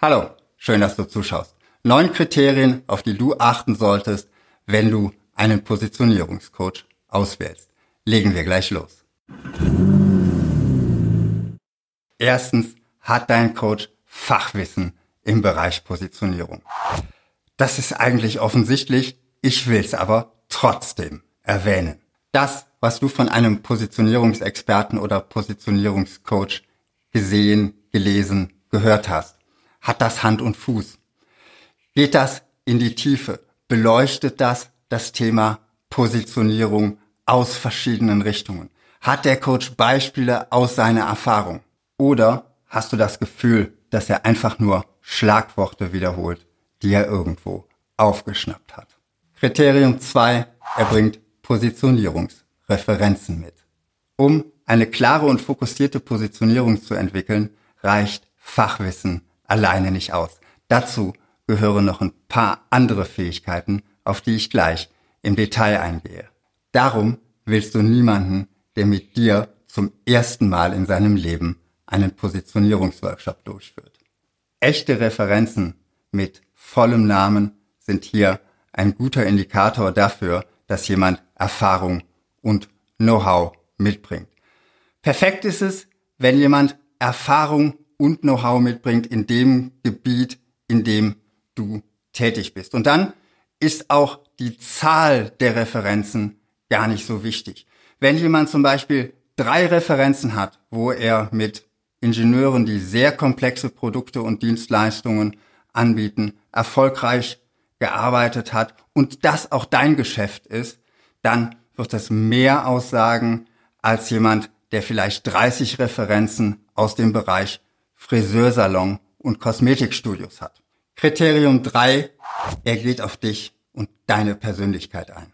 Hallo, schön, dass du zuschaust. Neun Kriterien, auf die du achten solltest, wenn du einen Positionierungscoach auswählst. Legen wir gleich los. Erstens hat dein Coach Fachwissen im Bereich Positionierung. Das ist eigentlich offensichtlich, ich will es aber trotzdem erwähnen. Das, was du von einem Positionierungsexperten oder Positionierungscoach gesehen, gelesen, gehört hast, hat das Hand und Fuß? Geht das in die Tiefe? Beleuchtet das das Thema Positionierung aus verschiedenen Richtungen? Hat der Coach Beispiele aus seiner Erfahrung? Oder hast du das Gefühl, dass er einfach nur Schlagworte wiederholt, die er irgendwo aufgeschnappt hat? Kriterium 2, er bringt Positionierungsreferenzen mit. Um eine klare und fokussierte Positionierung zu entwickeln, reicht Fachwissen alleine nicht aus. Dazu gehören noch ein paar andere Fähigkeiten, auf die ich gleich im Detail eingehe. Darum willst du niemanden, der mit dir zum ersten Mal in seinem Leben einen Positionierungsworkshop durchführt. Echte Referenzen mit vollem Namen sind hier ein guter Indikator dafür, dass jemand Erfahrung und Know-how mitbringt. Perfekt ist es, wenn jemand Erfahrung und Know-how mitbringt in dem Gebiet, in dem du tätig bist. Und dann ist auch die Zahl der Referenzen gar nicht so wichtig. Wenn jemand zum Beispiel drei Referenzen hat, wo er mit Ingenieuren, die sehr komplexe Produkte und Dienstleistungen anbieten, erfolgreich gearbeitet hat und das auch dein Geschäft ist, dann wird das mehr aussagen als jemand, der vielleicht 30 Referenzen aus dem Bereich Friseursalon und Kosmetikstudios hat. Kriterium 3, er geht auf dich und deine Persönlichkeit ein.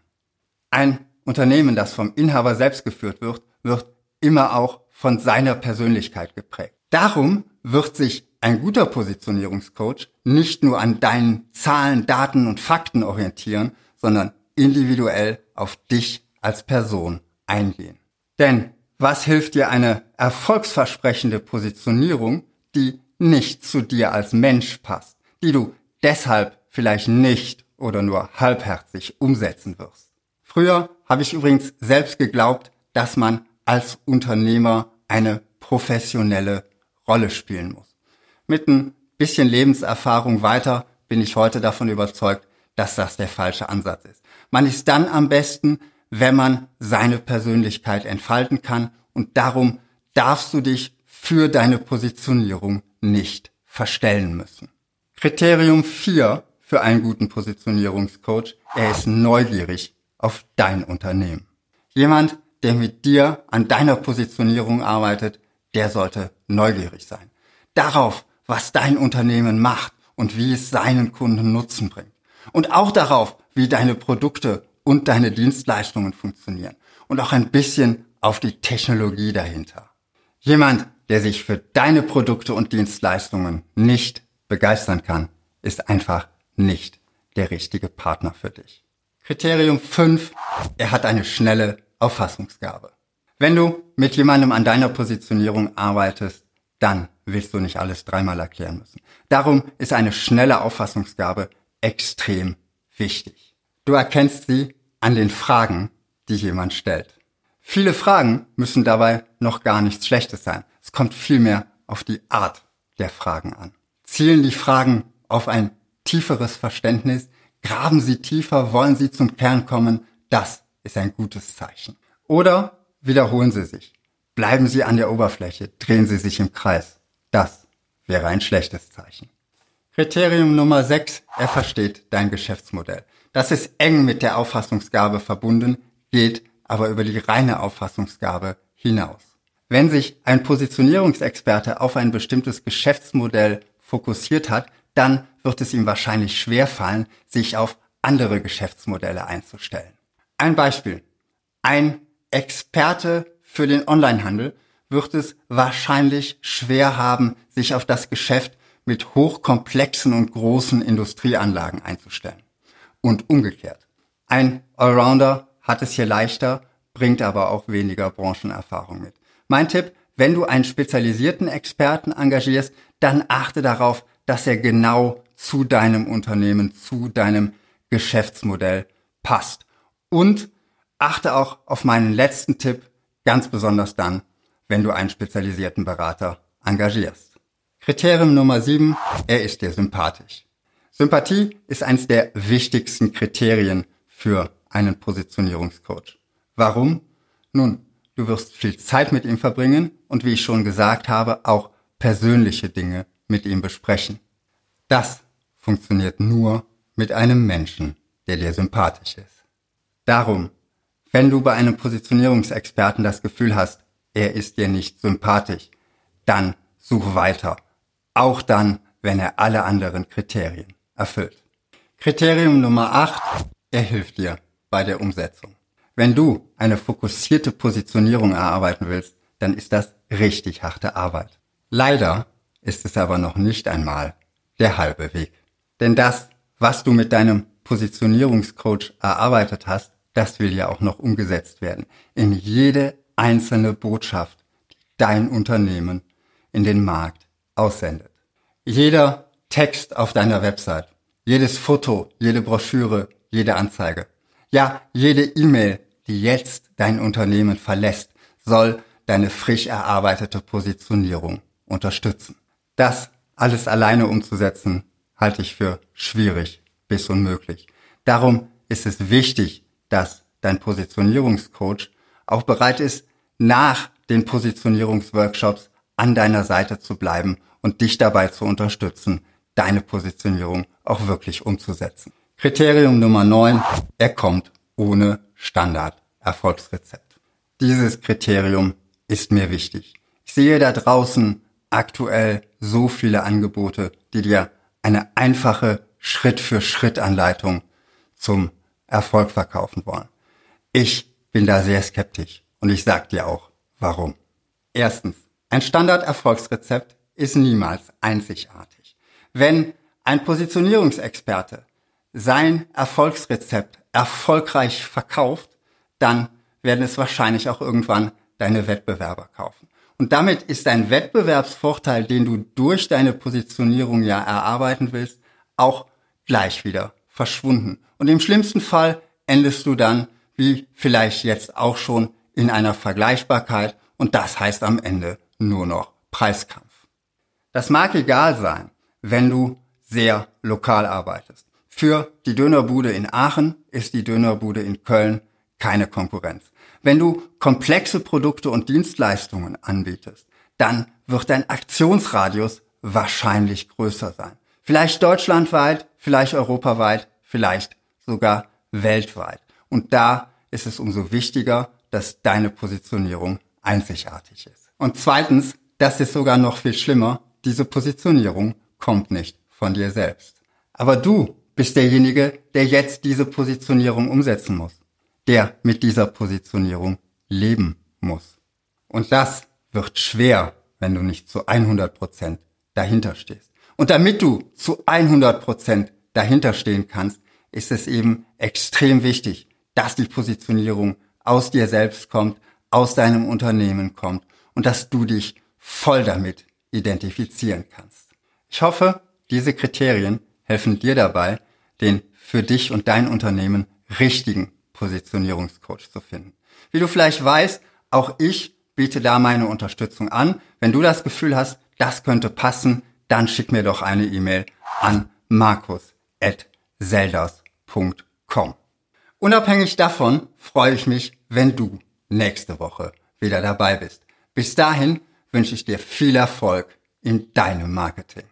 Ein Unternehmen, das vom Inhaber selbst geführt wird, wird immer auch von seiner Persönlichkeit geprägt. Darum wird sich ein guter Positionierungscoach nicht nur an deinen Zahlen, Daten und Fakten orientieren, sondern individuell auf dich als Person eingehen. Denn was hilft dir eine erfolgsversprechende Positionierung, die nicht zu dir als Mensch passt, die du deshalb vielleicht nicht oder nur halbherzig umsetzen wirst? Früher habe ich übrigens selbst geglaubt, dass man als Unternehmer eine professionelle Rolle spielen muss. Mit ein bisschen Lebenserfahrung weiter bin ich heute davon überzeugt, dass das der falsche Ansatz ist. Man ist dann am besten, wenn man seine Persönlichkeit entfalten kann und darum darfst du dich für deine Positionierung nicht verstellen müssen. Kriterium 4 für einen guten Positionierungscoach, er ist neugierig auf dein Unternehmen. Jemand, der mit dir an deiner Positionierung arbeitet, der sollte neugierig sein. Darauf, was dein Unternehmen macht und wie es seinen Kunden Nutzen bringt. Und auch darauf, wie deine Produkte und deine Dienstleistungen funktionieren. Und auch ein bisschen auf die Technologie dahinter. Jemand, der sich für deine Produkte und Dienstleistungen nicht begeistern kann, ist einfach nicht der richtige Partner für dich. Kriterium 5, er hat eine schnelle Auffassungsgabe. Wenn du mit jemandem an deiner Positionierung arbeitest, dann willst du nicht alles dreimal erklären müssen. Darum ist eine schnelle Auffassungsgabe extrem wichtig. Du erkennst sie an den Fragen, die jemand stellt. Viele Fragen müssen dabei noch gar nichts Schlechtes sein. Es kommt vielmehr auf die Art der Fragen an. Zielen die Fragen auf ein tieferes Verständnis? Graben sie tiefer? Wollen sie zum Kern kommen? Das ist ein gutes Zeichen. Oder wiederholen sie sich. Bleiben sie an der Oberfläche, drehen sie sich im Kreis. Das wäre ein schlechtes Zeichen. Kriterium Nummer 6, er versteht dein Geschäftsmodell. Das ist eng mit der Auffassungsgabe verbunden, geht aber über die reine Auffassungsgabe hinaus. Wenn sich ein Positionierungsexperte auf ein bestimmtes Geschäftsmodell fokussiert hat, dann wird es ihm wahrscheinlich schwerfallen, sich auf andere Geschäftsmodelle einzustellen. Ein Beispiel. Ein Experte für den Onlinehandel wird es wahrscheinlich schwer haben, sich auf das Geschäft mit hochkomplexen und großen Industrieanlagen einzustellen. Und umgekehrt. Ein Allrounder hat es hier leichter, bringt aber auch weniger Branchenerfahrung mit. Mein Tipp, wenn du einen spezialisierten Experten engagierst, dann achte darauf, dass er genau zu deinem Unternehmen, zu deinem Geschäftsmodell passt. Und achte auch auf meinen letzten Tipp, ganz besonders dann, wenn du einen spezialisierten Berater engagierst. Kriterium Nummer sieben: er ist dir sympathisch. Sympathie ist eines der wichtigsten Kriterien für einen Positionierungscoach. Warum? Nun, du wirst viel Zeit mit ihm verbringen und wie ich schon gesagt habe, auch persönliche Dinge mit ihm besprechen. Das funktioniert nur mit einem Menschen, der dir sympathisch ist. Darum, wenn du bei einem Positionierungsexperten das Gefühl hast, er ist dir nicht sympathisch, dann such weiter. Auch dann, wenn er alle anderen Kriterien erfüllt. Kriterium Nummer 8. Er hilft dir bei der Umsetzung. Wenn du eine fokussierte Positionierung erarbeiten willst, dann ist das richtig harte Arbeit. Leider ist es aber noch nicht einmal der halbe Weg. Denn das, was du mit deinem Positionierungscoach erarbeitet hast, das will ja auch noch umgesetzt werden. In jede einzelne Botschaft, die dein Unternehmen in den Markt aussendet. Jeder Text auf deiner Website, jedes Foto, jede Broschüre, jede Anzeige, ja, jede E-Mail, die jetzt dein Unternehmen verlässt, soll deine frisch erarbeitete Positionierung unterstützen. Das alles alleine umzusetzen, halte ich für schwierig bis unmöglich. Darum ist es wichtig, dass dein Positionierungscoach auch bereit ist, nach den Positionierungsworkshops an deiner Seite zu bleiben und dich dabei zu unterstützen, deine Positionierung auch wirklich umzusetzen. Kriterium Nummer 9, er kommt ohne Standard-Erfolgsrezept. Dieses Kriterium ist mir wichtig. Ich sehe da draußen aktuell so viele Angebote, die dir eine einfache Schritt-für-Schritt-Anleitung zum Erfolg verkaufen wollen. Ich bin da sehr skeptisch und ich sag dir auch, warum. Erstens, ein Standard-Erfolgsrezept ist niemals einzigartig. Wenn ein Positionierungsexperte sein Erfolgsrezept erfolgreich verkauft, dann werden es wahrscheinlich auch irgendwann deine Wettbewerber kaufen. Und damit ist ein Wettbewerbsvorteil, den du durch deine Positionierung ja erarbeiten willst, auch gleich wieder verschwunden. Und im schlimmsten Fall endest du dann, wie vielleicht jetzt auch schon, in einer Vergleichbarkeit und das heißt am Ende nur noch Preiskampf. Das mag egal sein, wenn du sehr lokal arbeitest. Für die Dönerbude in Aachen ist die Dönerbude in Köln keine Konkurrenz. Wenn du komplexe Produkte und Dienstleistungen anbietest, dann wird dein Aktionsradius wahrscheinlich größer sein. Vielleicht deutschlandweit, vielleicht europaweit, vielleicht sogar weltweit. Und da ist es umso wichtiger, dass deine Positionierung einzigartig ist. Und zweitens, das ist sogar noch viel schlimmer, diese Positionierung kommt nicht von dir selbst. Aber du bist derjenige, der jetzt diese Positionierung umsetzen muss der mit dieser Positionierung leben muss. Und das wird schwer, wenn du nicht zu 100 Prozent dahinter stehst. Und damit du zu 100 Prozent dahinter stehen kannst, ist es eben extrem wichtig, dass die Positionierung aus dir selbst kommt, aus deinem Unternehmen kommt und dass du dich voll damit identifizieren kannst. Ich hoffe, diese Kriterien helfen dir dabei, den für dich und dein Unternehmen richtigen Positionierungscoach zu finden. Wie du vielleicht weißt, auch ich biete da meine Unterstützung an. Wenn du das Gefühl hast, das könnte passen, dann schick mir doch eine E-Mail an markus.selders.com. Unabhängig davon freue ich mich, wenn du nächste Woche wieder dabei bist. Bis dahin wünsche ich dir viel Erfolg in deinem Marketing.